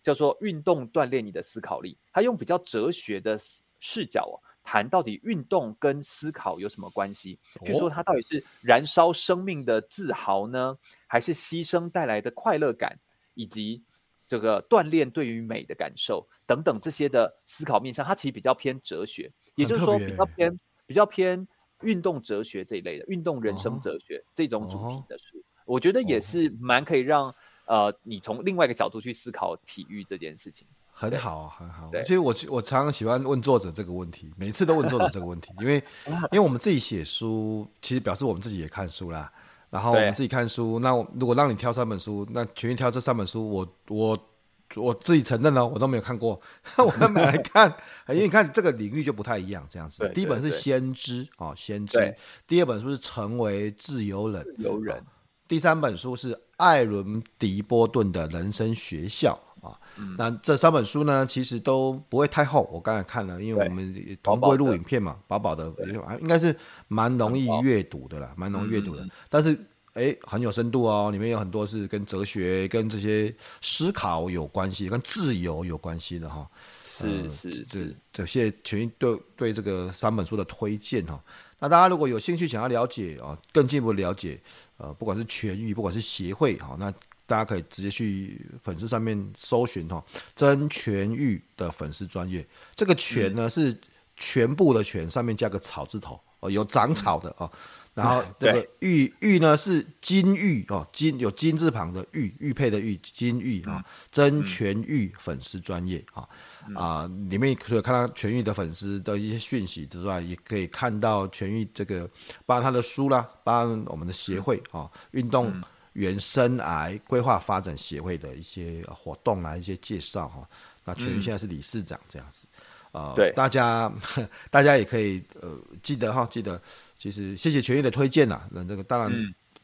叫做《运动锻炼你的思考力》，他用比较哲学的视角哦，谈到底运动跟思考有什么关系？譬如说，他到底是燃烧生命的自豪呢，还是牺牲带来的快乐感，以及这个锻炼对于美的感受等等这些的思考面向，他其实比较偏哲学，也就是说比较偏比较偏。运动哲学这一类的运动人生哲学这种主题的书，我觉得也是蛮可以让呃你从另外一个角度去思考体育这件事情。很好，很好。其实我我常常喜欢问作者这个问题，每次都问作者这个问题，因为 因为我们自己写书，其实表示我们自己也看书啦。然后我们自己看书，那如果让你挑三本书，那全力挑这三本书，我我。我自己承认了，我都没有看过，我都没来看，因为你看这个领域就不太一样，这样子。第一本是先知啊，先知。第二本书是成为自由人，自由人。第三本书是艾伦迪波顿的人生学校啊、嗯。那这三本书呢，其实都不会太厚。我刚才看了，因为我们同步录影片嘛，薄薄的，应该是蛮容易阅读的啦，蛮容易阅读的。但是。哎，很有深度哦，里面有很多是跟哲学、跟这些思考有关系，跟自由有关系的哈。是、呃、是是，这些全对对这个三本书的推荐哈。那大家如果有兴趣想要了解啊，更进一步了解，呃，不管是全愈，不管是协会哈，那大家可以直接去粉丝上面搜寻哈，真全愈的粉丝专业。这个全呢、嗯、是全部的全，上面加个草字头哦，有长草的啊。然后 这个玉玉呢是金玉哦，金有金字旁的玉，玉佩的玉，金玉啊，真全玉粉丝专业啊啊，里面可以看到全玉的粉丝的一些讯息之外，也可以看到全玉这个，包含他的书啦，包含我们的协会啊，运动员生癌规划发展协会的一些活动啊，一些介绍哈。那全玉现在是理事长这样子。呃，对，大家 大家也可以呃记得哈，记得，其实谢谢全玉的推荐呐。那这个当然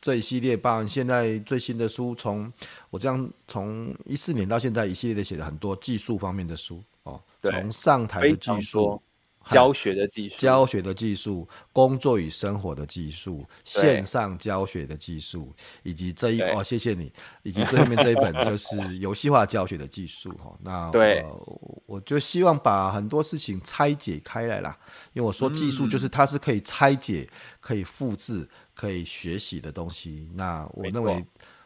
这一系列，包含现在最新的书，从我这样从一四年到现在一系列的写了很多技术方面的书哦，从上台的技术。教学的技术，教学的技术，工作与生活的技术，线上教学的技术，以及这一哦，谢谢你，以及最后面这一本 就是游戏化教学的技术哈。那对、呃，我就希望把很多事情拆解开来啦，因为我说技术就是它是可以拆解、可以复制、可以学习的东西。那我认为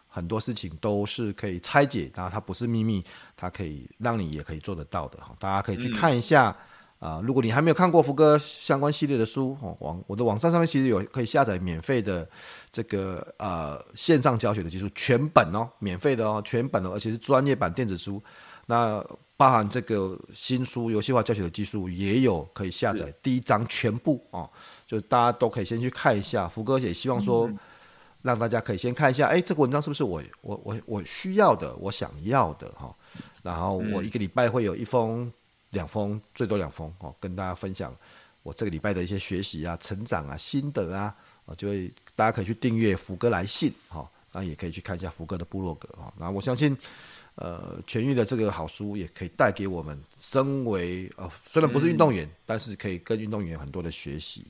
很多事情都是可以拆解，然后它不是秘密，它可以让你也可以做得到的哈。大家可以去看一下。嗯啊，如果你还没有看过福哥相关系列的书，哦，网我的网站上面其实有可以下载免费的这个呃线上教学的技术全本哦，免费的哦，全本的，而且是专业版电子书。那包含这个新书游戏化教学的技术也有可以下载第一章全部哦，就大家都可以先去看一下。福哥也希望说，让大家可以先看一下，哎，这个文章是不是我我我我需要的，我想要的哈。然后我一个礼拜会有一封。两封，最多两封哦，跟大家分享我这个礼拜的一些学习啊、成长啊、心得啊，啊，就会大家可以去订阅福哥来信哈，那也可以去看一下福哥的部落格哈。那我相信，呃，痊愈的这个好书也可以带给我们，身为呃虽然不是运动员，嗯、但是可以跟运动员有很多的学习。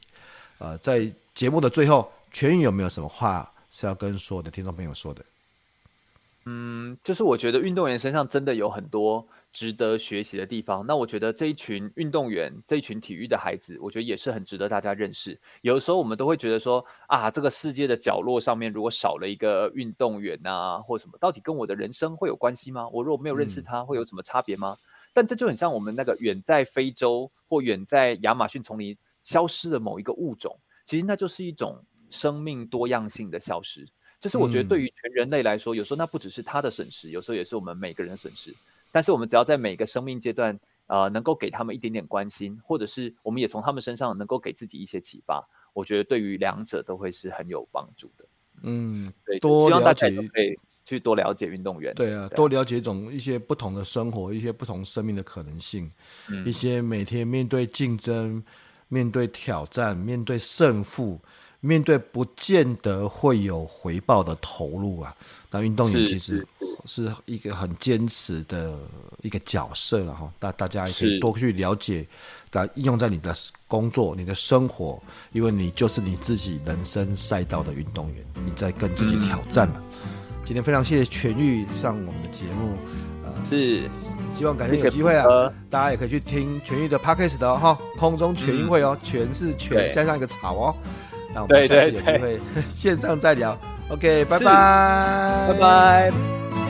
呃，在节目的最后，全玉有没有什么话是要跟所有的听众朋友说的？嗯，就是我觉得运动员身上真的有很多。值得学习的地方，那我觉得这一群运动员，这一群体育的孩子，我觉得也是很值得大家认识。有的时候我们都会觉得说，啊，这个世界的角落上面如果少了一个运动员啊，或什么，到底跟我的人生会有关系吗？我如果没有认识他，会有什么差别吗？嗯。但这就很像我们那个远在非洲或远在亚马逊丛林消失的某一个物种，其实那就是一种生命多样性的消失。这是我觉得对于全人类来说，有时候那不只是他的损失，有时候也是我们每个人的损失。但是我们只要在每个生命阶段，呃，能够给他们一点点关心，或者是我们也从他们身上能够给自己一些启发，我觉得对于两者都会是很有帮助的。嗯，对，希望大家都可以去多了解运动员。对啊，多了解一种一些不同的生活，一些不同生命的可能性，嗯、一些每天面对竞争、面对挑战、面对胜负。面对不见得会有回报的投入啊，那运动员其实是一个很坚持的一个角色了哈。大大家也可以多去了解，来应用在你的工作、你的生活，因为你就是你自己人生赛道的运动员，你在跟自己挑战嘛。嗯、今天非常谢谢全玉上我们的节目，呃，是希望改天有机会啊，大家也可以去听全玉的 Podcast 的哈，空中全运会哦，全是全加上一个草哦。那我们下次有机会 线上再聊，OK，拜拜，拜拜。